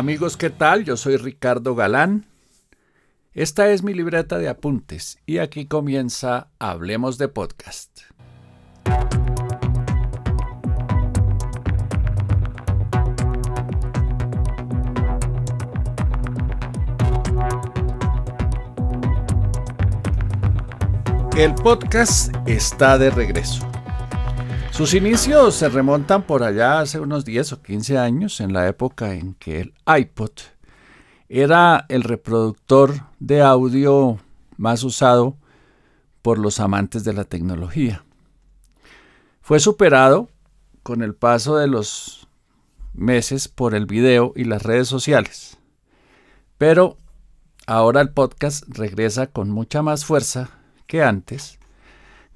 Amigos, ¿qué tal? Yo soy Ricardo Galán. Esta es mi libreta de apuntes y aquí comienza Hablemos de Podcast. El podcast está de regreso. Sus inicios se remontan por allá hace unos 10 o 15 años, en la época en que el iPod era el reproductor de audio más usado por los amantes de la tecnología. Fue superado con el paso de los meses por el video y las redes sociales. Pero ahora el podcast regresa con mucha más fuerza que antes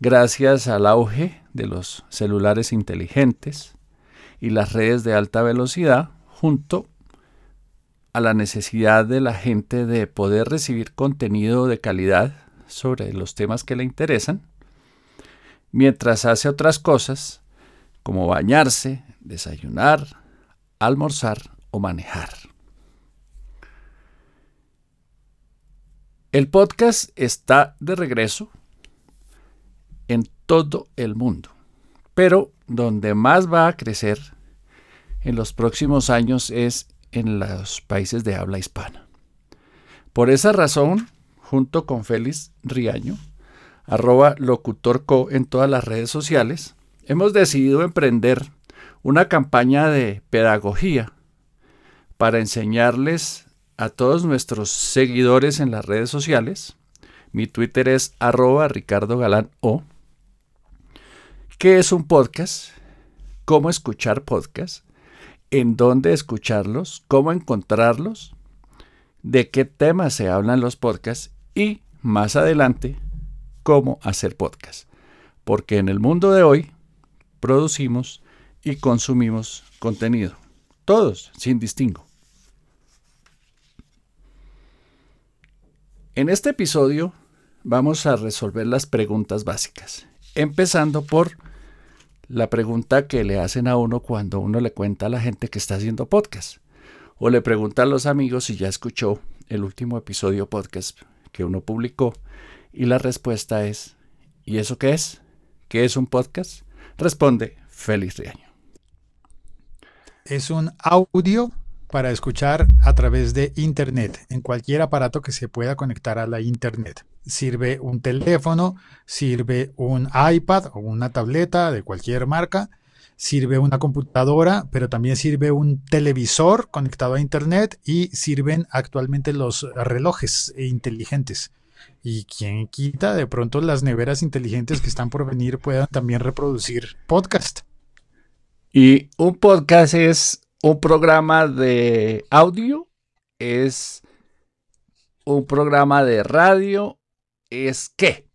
gracias al auge de los celulares inteligentes y las redes de alta velocidad, junto a la necesidad de la gente de poder recibir contenido de calidad sobre los temas que le interesan, mientras hace otras cosas como bañarse, desayunar, almorzar o manejar. El podcast está de regreso en todo el mundo. Pero donde más va a crecer en los próximos años es en los países de habla hispana. Por esa razón, junto con Félix Riaño, arroba locutorco en todas las redes sociales, hemos decidido emprender una campaña de pedagogía para enseñarles a todos nuestros seguidores en las redes sociales. Mi Twitter es arroba Ricardo Galán O ¿Qué es un podcast? ¿Cómo escuchar podcasts? ¿En dónde escucharlos? ¿Cómo encontrarlos? ¿De qué temas se hablan los podcasts? Y más adelante, cómo hacer podcasts. Porque en el mundo de hoy producimos y consumimos contenido. Todos, sin distingo. En este episodio vamos a resolver las preguntas básicas. Empezando por la pregunta que le hacen a uno cuando uno le cuenta a la gente que está haciendo podcast. O le pregunta a los amigos si ya escuchó el último episodio podcast que uno publicó. Y la respuesta es, ¿y eso qué es? ¿Qué es un podcast? Responde Félix Riaño. Es un audio para escuchar a través de Internet, en cualquier aparato que se pueda conectar a la Internet sirve un teléfono, sirve un iPad o una tableta de cualquier marca, sirve una computadora, pero también sirve un televisor conectado a Internet y sirven actualmente los relojes inteligentes. Y quien quita, de pronto las neveras inteligentes que están por venir puedan también reproducir podcast. Y un podcast es un programa de audio, es un programa de radio es qué?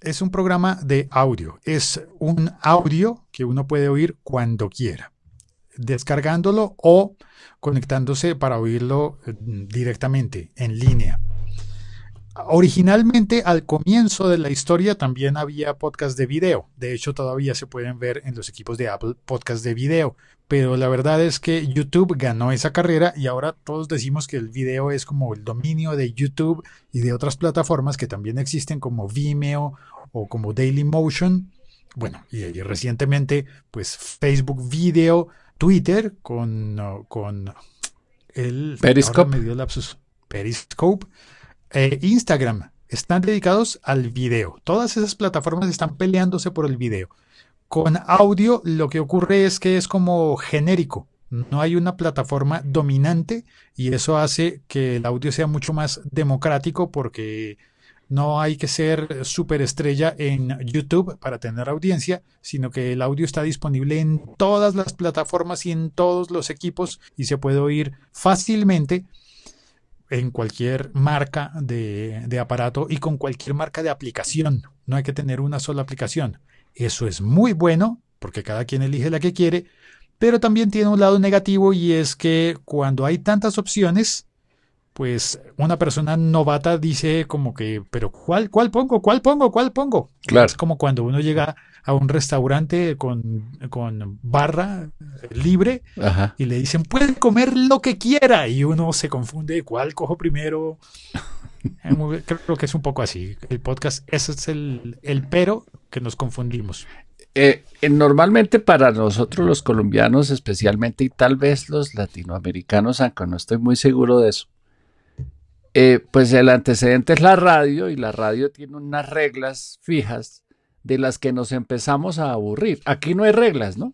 Es un programa de audio. Es un audio que uno puede oír cuando quiera, descargándolo o conectándose para oírlo eh, directamente en línea. Originalmente, al comienzo de la historia, también había podcast de video. De hecho, todavía se pueden ver en los equipos de Apple podcast de video. Pero la verdad es que YouTube ganó esa carrera y ahora todos decimos que el video es como el dominio de YouTube y de otras plataformas que también existen como Vimeo o como Dailymotion. Bueno, y, recientemente, pues Facebook Video, Twitter con, con el Periscope. Periscope eh, Instagram están dedicados al video. Todas esas plataformas están peleándose por el video. Con audio lo que ocurre es que es como genérico. No hay una plataforma dominante y eso hace que el audio sea mucho más democrático porque no hay que ser superestrella en YouTube para tener audiencia, sino que el audio está disponible en todas las plataformas y en todos los equipos y se puede oír fácilmente en cualquier marca de, aparato y con cualquier marca de aplicación. No hay que tener una sola aplicación. Eso es muy bueno porque cada quien elige la que quiere, pero también tiene un lado negativo y es que cuando hay tantas opciones, pues una persona novata dice como que, pero ¿cuál, cuál pongo? ¿Cuál pongo? ¿Cuál pongo? Claro. Es como cuando uno llega a un restaurante con, con barra libre Ajá. y le dicen, puede comer lo que quiera. Y uno se confunde, ¿cuál cojo primero? Eh, Creo que es un poco así. El podcast, ese es el, el pero que nos confundimos. Eh, eh, normalmente para nosotros los colombianos especialmente y tal vez los latinoamericanos, aunque no estoy muy seguro de eso, eh, pues el antecedente es la radio y la radio tiene unas reglas fijas de las que nos empezamos a aburrir. Aquí no hay reglas, ¿no?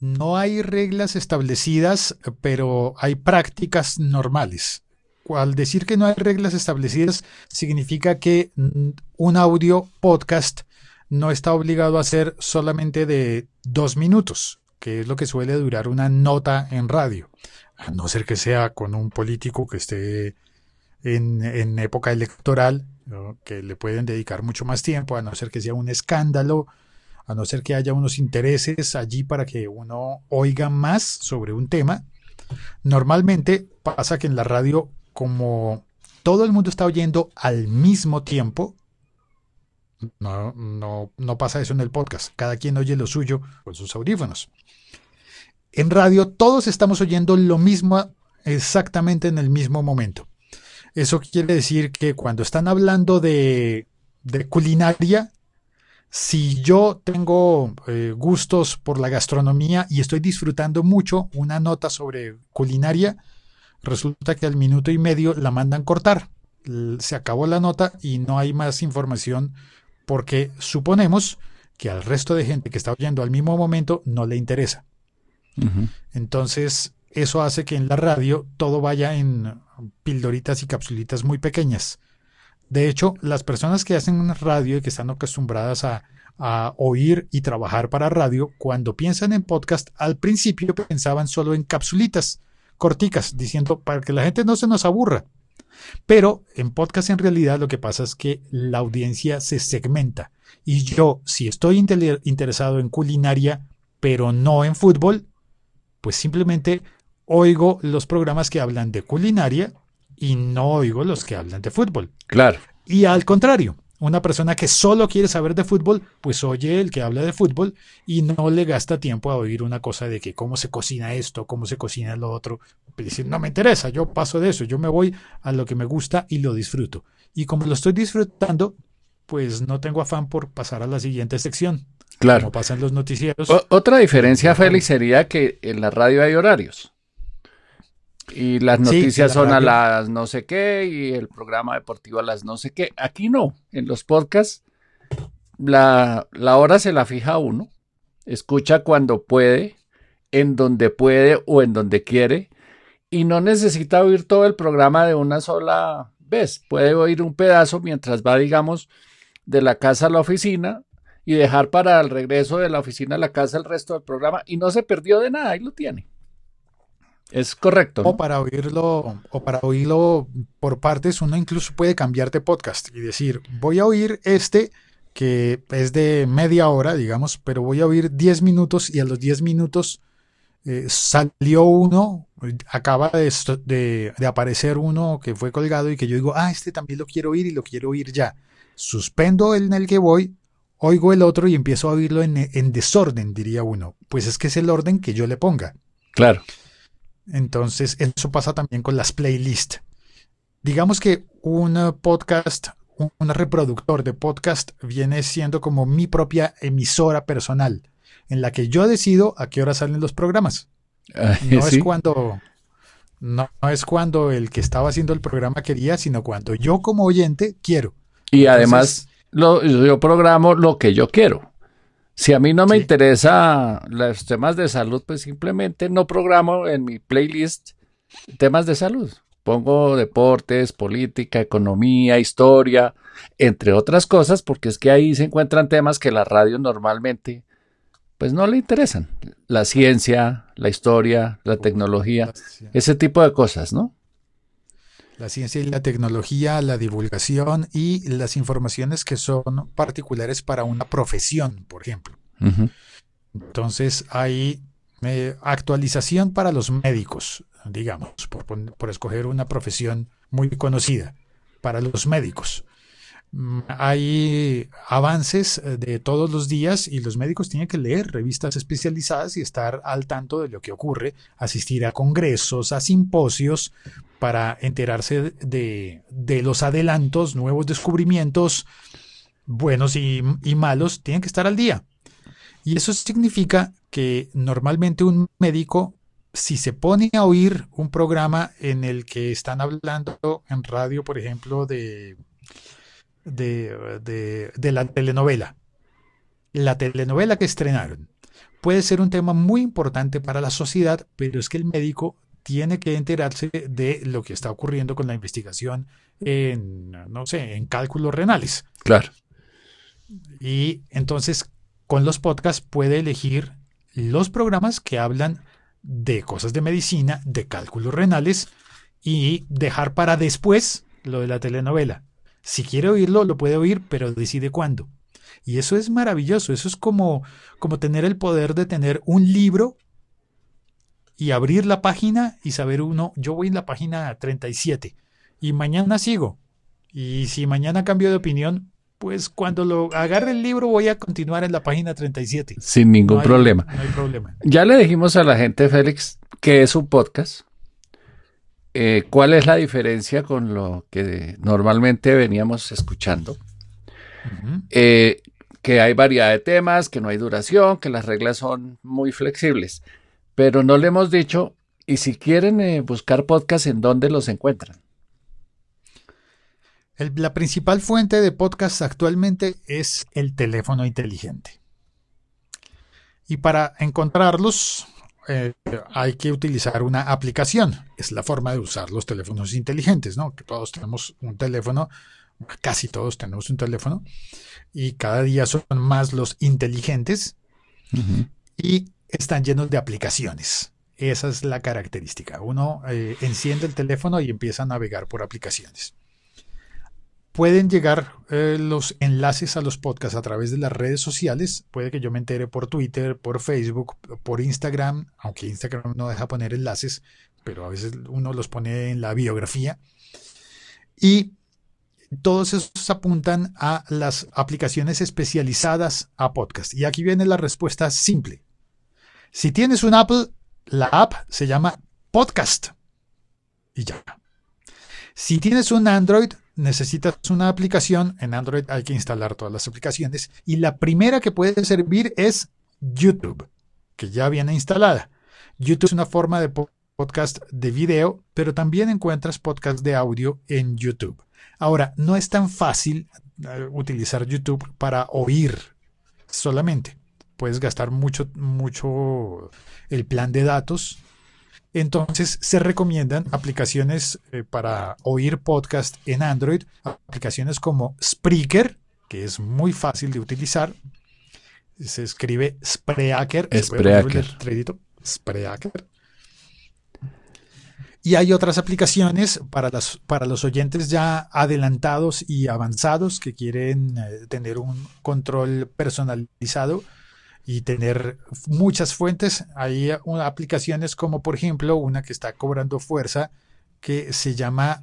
No hay reglas establecidas, pero hay prácticas normales. Al decir que no hay reglas establecidas, significa que mm, un audio podcast no está obligado a ser solamente de dos minutos, que es lo que suele durar una nota en radio. A no ser que sea con un político que esté en, época electoral, que le pueden dedicar mucho más tiempo, a no ser que sea un escándalo, a no ser que haya unos intereses allí para que uno oiga más sobre un tema. Normalmente pasa que en la radio, como todo el mundo está oyendo al mismo tiempo, no, no, no pasa eso en el podcast. Cada quien oye lo suyo con sus audífonos. En radio todos estamos oyendo lo mismo exactamente en el mismo momento. Eso quiere decir que cuando están hablando de, de culinaria, si yo tengo eh, gustos por la gastronomía y estoy disfrutando mucho una nota sobre culinaria, resulta que al minuto y medio la mandan cortar. Se acabó la nota y no hay más información porque suponemos que al resto de gente que está oyendo al mismo momento no le interesa. Entonces, eso hace que en la radio todo vaya en pildoritas y capsulitas muy pequeñas. De hecho, las personas que hacen radio y que están acostumbradas a, a oír y trabajar para radio, cuando piensan en podcast, al principio pensaban solo en capsulitas corticas, diciendo para que la gente no se nos aburra. Pero en podcast en realidad lo que pasa es que la audiencia se segmenta. Y yo, si estoy interesado en culinaria, pero no en fútbol, pues simplemente oigo los programas que hablan de culinaria y no oigo los que hablan de fútbol. Claro. Y al contrario, una persona que solo quiere saber de fútbol, pues oye el que habla de fútbol y no le gasta tiempo a oír una cosa de que cómo se cocina esto, cómo se cocina lo otro. Pues dice, no me interesa, yo paso de eso, yo me voy a lo que me gusta y lo disfruto. Y como lo estoy disfrutando, pues no tengo afán por pasar a la siguiente sección. Claro. Como pasa en los noticieros. O- otra diferencia, Félix, sería que en la radio hay horarios. Y las Sí, noticias la son a las no sé qué y el programa deportivo a las no sé qué. Aquí no. En los podcasts la, la hora se la fija uno. Escucha cuando puede, en donde puede o en donde quiere. Y no necesita oír todo el programa de una sola vez. Puede oír un pedazo mientras va, digamos, de la casa a la oficina y dejar para el regreso de la oficina a la casa el resto del programa y no se perdió de nada, ahí lo tiene. Es correcto. ¿no? O para oírlo, o para oírlo por partes, uno incluso puede cambiar de podcast y decir, voy a oír este que es de media hora, digamos, pero voy a oír 10 minutos y a los 10 minutos eh, salió uno, acaba de, esto- de- de aparecer uno que fue colgado y que yo digo, ah, este también lo quiero oír y lo quiero oír ya. Suspendo el en el que voy, oigo el otro y empiezo a oírlo en, en desorden, diría uno. Pues es que es el orden que yo le ponga. Claro. Entonces, eso pasa también con las playlists. Digamos que un podcast, un, reproductor de podcast viene siendo como mi propia emisora personal, en la que yo decido a qué hora salen los programas. No Sí. es cuando no, no es cuando el que estaba haciendo el programa quería, sino cuando yo como oyente quiero. Y además lo- yo programo lo que yo quiero. Si a mí no me Sí. interesa los temas de salud, pues simplemente no programo en mi playlist temas de salud. Pongo deportes, política, economía, historia, entre otras cosas, porque es que ahí se encuentran temas que la radio normalmente pues no le interesan. La ciencia, la historia, la tecnología, ese tipo de cosas, ¿no? La ciencia y la tecnología, la divulgación y las informaciones que son particulares para una profesión, por ejemplo. Entonces hay eh, actualización para los médicos, digamos, por, por escoger una profesión muy conocida para los médicos. Mm, hay avances eh, de todos los días y los médicos tienen que leer revistas especializadas y estar al tanto de lo que ocurre, asistir a congresos, a simposios, para enterarse de, los adelantos, nuevos descubrimientos, buenos y, y malos, tienen que estar al día. Y eso significa que normalmente un médico si se pone a oír un programa en el que están hablando en radio, por ejemplo, de de, la telenovela. La telenovela que estrenaron puede ser un tema muy importante para la sociedad, pero es que el médico tiene que enterarse de lo que está ocurriendo con la investigación en, no sé, en cálculos renales. Claro. Y entonces, con los podcasts puede elegir los programas que hablan de cosas de medicina, de cálculos renales, y dejar para después lo de la telenovela. Si quiere oírlo, lo puede oír, pero decide cuándo. Y eso es maravilloso, eso es como, como tener el poder de tener un libro y abrir la página y saber uno, yo voy en la página 37 y mañana sigo. Y si mañana cambio de opinión, pues cuando lo agarre el libro voy a continuar en la página 37. Sin ningún problema. No hay problema. Ya le dijimos a la gente, Félix, que es un podcast. Eh, ¿Cuál es la diferencia con lo que normalmente veníamos escuchando? Eh, que hay variedad de temas, que no hay duración, que las reglas son muy flexibles, pero no le hemos dicho, y si quieren eh, buscar podcasts, ¿en dónde los encuentran? la principal fuente de podcasts actualmente es el teléfono inteligente. Y para encontrarlos, eh, hay que utilizar una aplicación. Es la forma de usar los teléfonos inteligentes, ¿no? Que todos tenemos un teléfono, casi todos tenemos un teléfono, y cada día son más los inteligentes y están llenos de aplicaciones. Esa es la característica. Uno eh, enciende el teléfono y empieza a navegar por aplicaciones pueden llegar eh, los enlaces a los podcasts a través de las redes sociales. Puede que yo me entere por Twitter, por Facebook, por Instagram, aunque Instagram no deja poner enlaces, pero a veces uno los pone en la biografía. Y todos esos apuntan a las aplicaciones especializadas a podcast. Y aquí viene la respuesta simple. Si tienes un Apple, la app se llama Podcast. Y ya. Si tienes un Android, necesitas una aplicación. En Android hay que instalar todas las aplicaciones. Y la primera que puede servir es YouTube, que ya viene instalada. YouTube es una forma de podcast de video, pero también encuentras podcast de audio en YouTube. Ahora, no es tan fácil eh, utilizar YouTube para oír solamente. Puedes gastar mucho, mucho el plan de datos entonces se recomiendan aplicaciones eh, para oír podcast en Android, aplicaciones como Spreaker, que es muy fácil de utilizar. Se escribe Spreaker. Spreaker. Spreaker. Y hay otras aplicaciones para, las, para los oyentes ya adelantados y avanzados que quieren eh, tener un control personalizado y tener muchas fuentes. Hay aplicaciones como por ejemplo una que está cobrando fuerza que se llama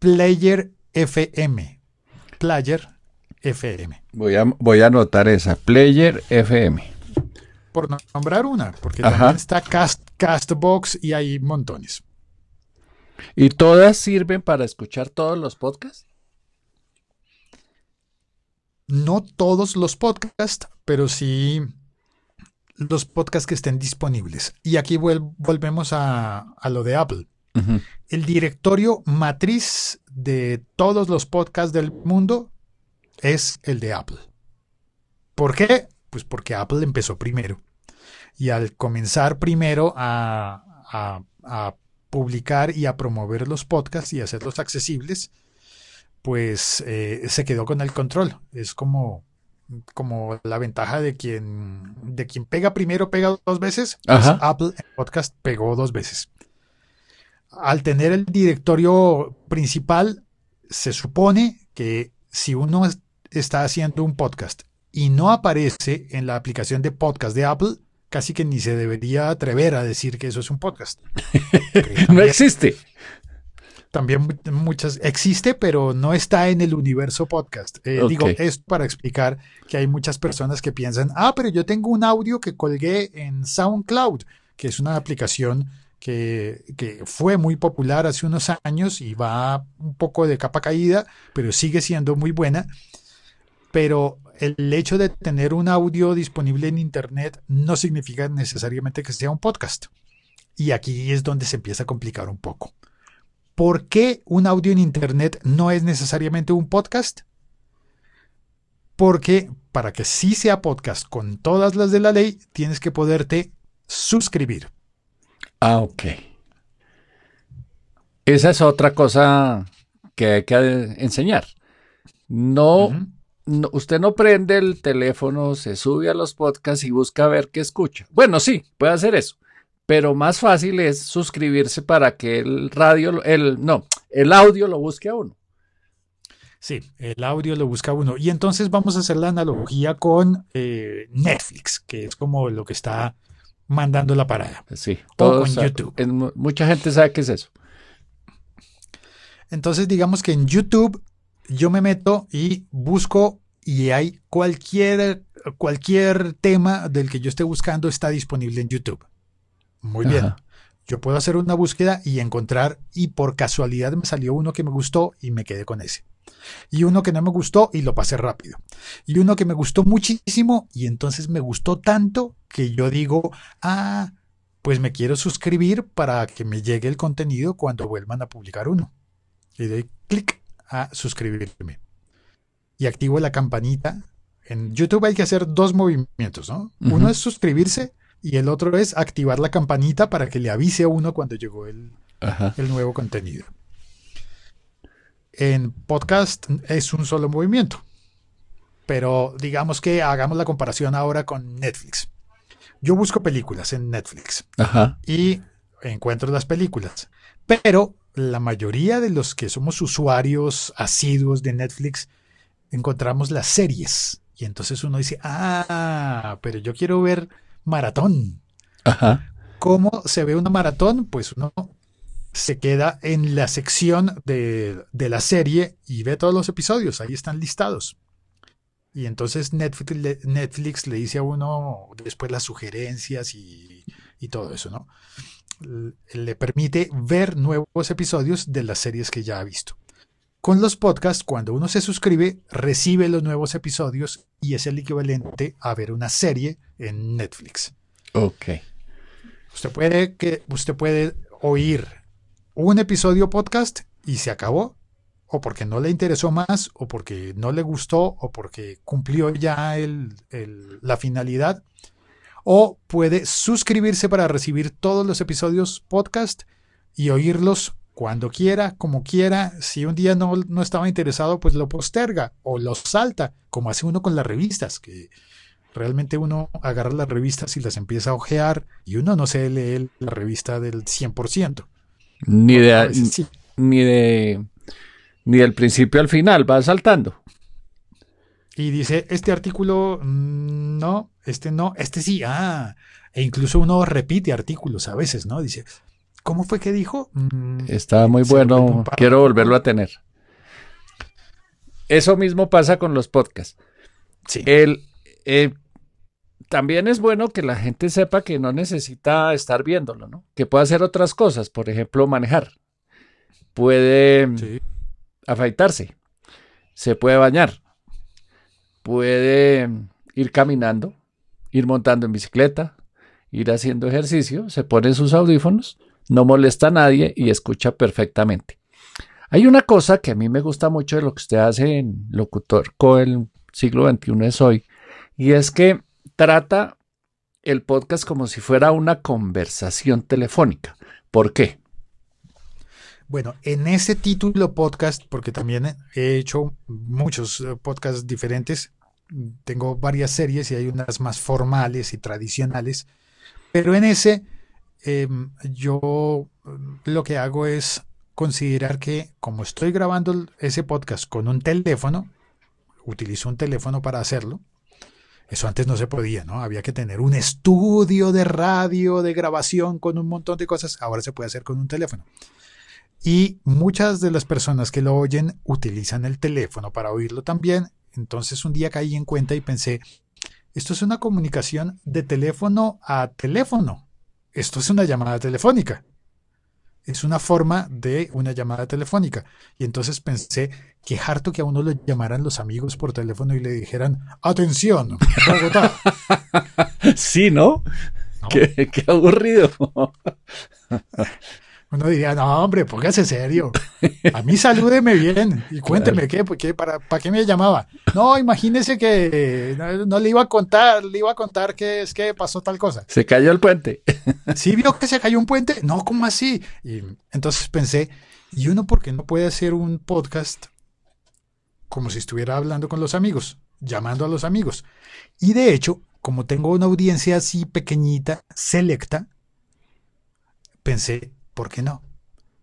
Player FM. Player FM. Voy a, voy a anotar esa, Player FM. Por nombrar una, porque también está Cast, Castbox y hay montones. ¿Y todas sirven para escuchar todos los podcasts? No todos los podcasts, pero sí los podcasts que estén disponibles. Y aquí volvemos a, lo de Apple. El directorio matriz de todos los podcasts del mundo es el de Apple. ¿Por qué? Pues porque Apple empezó primero. Y al comenzar primero a, a publicar y a promover los podcasts y hacerlos accesibles, pues eh, se quedó con el control. Es como, como la ventaja de quien, de quien pega primero pega dos veces. Pues Apple Podcast pegó dos veces. Al tener el directorio principal, se supone que si uno está haciendo un podcast y no aparece en la aplicación de podcast de Apple, casi que ni se debería atrever a decir que eso es un podcast. no existe. También muchas existe, pero no está en el universo podcast. Eh, digo, es para explicar que hay muchas personas que piensan, ah, pero yo tengo un audio que colgué en SoundCloud, que es una aplicación que, que, fue muy popular hace unos años y va un poco de capa caída, pero sigue siendo muy buena. Pero el hecho de tener un audio disponible en Internet no significa necesariamente que sea un podcast. Y aquí es donde se empieza a complicar un poco. ¿Por qué un audio en Internet no es necesariamente un podcast? Porque para que sí sea podcast con todas las de la ley, tienes que poderte suscribir. Ah, ok. Esa es otra cosa que hay que enseñar. No, usted no prende el teléfono, se sube a los podcasts y busca ver qué escucha. Bueno, sí, puede hacer eso pero más fácil es suscribirse para que el radio, el, no, el audio lo busque a uno. Sí, el audio lo busca uno. Y entonces vamos a hacer la analogía con eh, Netflix, que es como lo que está mandando la parada. Sí, o con YouTube. mucha gente sabe qué es eso. Entonces, digamos que en YouTube yo me meto y busco y hay cualquier, cualquier tema del que yo esté buscando está disponible en YouTube. Muy bien. Yo puedo hacer una búsqueda y encontrar, y por casualidad me salió uno que me gustó y me quedé con ese. Y uno que no me gustó y lo pasé rápido. Y uno que me gustó muchísimo y entonces me gustó tanto que yo digo, ah, pues me quiero suscribir para que me llegue el contenido cuando vuelvan a publicar uno. Y doy clic a suscribirme. Y activo la campanita. En YouTube hay que hacer dos movimientos, ¿no? Uno es suscribirse y el otro es activar la campanita para que le avise a uno cuando llegó el, el nuevo contenido. En podcast es un solo movimiento. Pero digamos que hagamos la comparación ahora con Netflix. Yo busco películas en Netflix y encuentro las películas. Pero la mayoría de los que somos usuarios asiduos de Netflix encontramos las series. Y entonces uno dice, ah, pero yo quiero ver maratón. Ajá. ¿Cómo se ve una maratón? Pues uno se queda en la sección de, la serie y ve todos los episodios, ahí están listados. Y entonces Netflix, Netflix le dice a uno después las sugerencias y, y todo eso, ¿no? Le permite ver nuevos episodios de las series que ya ha visto. Con los podcasts, cuando uno se suscribe, recibe los nuevos episodios y es el equivalente a ver una serie en Netflix. Ok. Usted puede, que, usted puede oír un episodio podcast y se acabó, o porque no le interesó más, o porque no le gustó, o porque cumplió ya la finalidad. O puede suscribirse para recibir todos los episodios podcast y oírlos cuando quiera, como quiera. Si un día no, no, estaba interesado, pues lo posterga o lo salta, como hace uno con las revistas, que realmente uno agarra las revistas y las empieza a ojear y uno no se lee la revista del 100%. Ni de, ni de ni del principio al final, va saltando. Y dice, este artículo mm, no, este no, este sí, ah, e incluso uno repite artículos a veces, ¿no? Dice, ¿Cómo fue que dijo? Mm, Está muy bueno, quiero volverlo a tener. Eso mismo pasa con los podcasts. Sí. El, eh, también es bueno que la gente sepa que no necesita estar viéndolo, ¿no? Que puede hacer otras cosas, por ejemplo, manejar. Puede afeitarse, se puede bañar, puede ir caminando, ir montando en bicicleta, ir haciendo ejercicio, se pone sus audífonos no molesta a nadie y escucha perfectamente. Hay una cosa que a mí me gusta mucho de lo que usted hace en Locutor con el siglo XXI es hoy, y es que trata el podcast como si fuera una conversación telefónica. ¿Por qué? Bueno, en ese título podcast, porque también he hecho muchos eh, podcasts diferentes, tengo varias series y hay unas más formales y tradicionales, pero en ese Em, yo em, lo que hago es considerar que como estoy grabando ese podcast con un teléfono, utilizo un teléfono para hacerlo, Eso antes no se podía, ¿no? Había que tener un estudio de radio, de grabación, con un montón de cosas. Ahora se puede hacer con un teléfono. Y muchas de las personas que lo oyen utilizan el teléfono para oírlo también. Entonces un día caí en cuenta y pensé, esto es una comunicación de teléfono a teléfono. Esto es una llamada telefónica es una forma de una llamada telefónica. Y entonces pensé que harto que a uno lo llamaran los amigos por teléfono y le dijeran, atención, Bogotá. sí, ¿no? Qué, qué, aburrido. Uno diría, no, hombre, póngase serio. A mí salúdeme bien y cuénteme qué, qué para, para qué me llamaba. No, imagínese que no, le iba a contar, le iba a contar que es que pasó tal cosa. Se cayó el puente. ¿Sí vio que se cayó un puente? No, ¿cómo así? Y entonces pensé, ¿y uno por qué no puede hacer un podcast como si estuviera hablando con los amigos, llamando a los amigos? Y de hecho, como tengo una audiencia así pequeñita, selecta, pensé, ¿por qué no?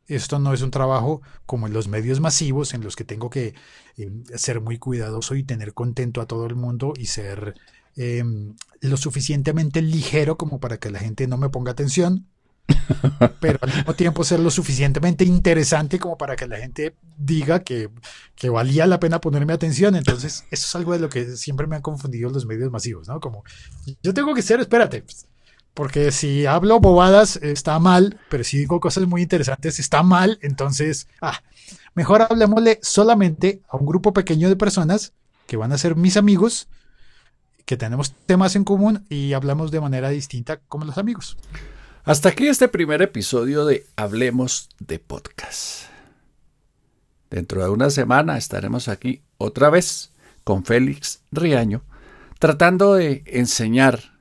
Esto no es un trabajo como en los medios masivos en los que tengo que eh, ser muy cuidadoso y tener contento a todo el mundo y ser em, lo suficientemente ligero como para que la gente no me ponga atención, pero al mismo tiempo ser lo suficientemente interesante como para que la gente diga que, que, valía la pena ponerme atención. Entonces, eso es algo de lo que siempre me han confundido los medios masivos, ¿no? Como, yo tengo que ser, espérate, pues, porque si hablo bobadas está mal, pero si digo cosas muy interesantes está mal. Entonces, ah, mejor hablemosle solamente a un grupo pequeño de personas que van a ser mis amigos, que tenemos temas en común y hablamos de manera distinta como los amigos. Hasta aquí este primer episodio de Hablemos de Podcast. Dentro de una semana estaremos aquí otra vez con Félix Riaño, tratando de enseñar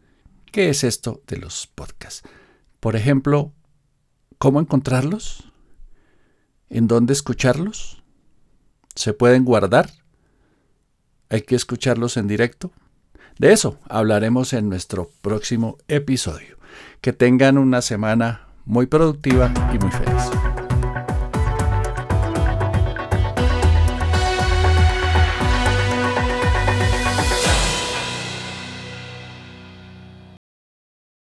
¿Qué es esto de los podcasts? Por ejemplo, ¿cómo encontrarlos? ¿En dónde escucharlos? ¿Se pueden guardar? ¿Hay que escucharlos en directo? De eso hablaremos en nuestro próximo episodio. Que tengan una semana muy productiva y muy feliz.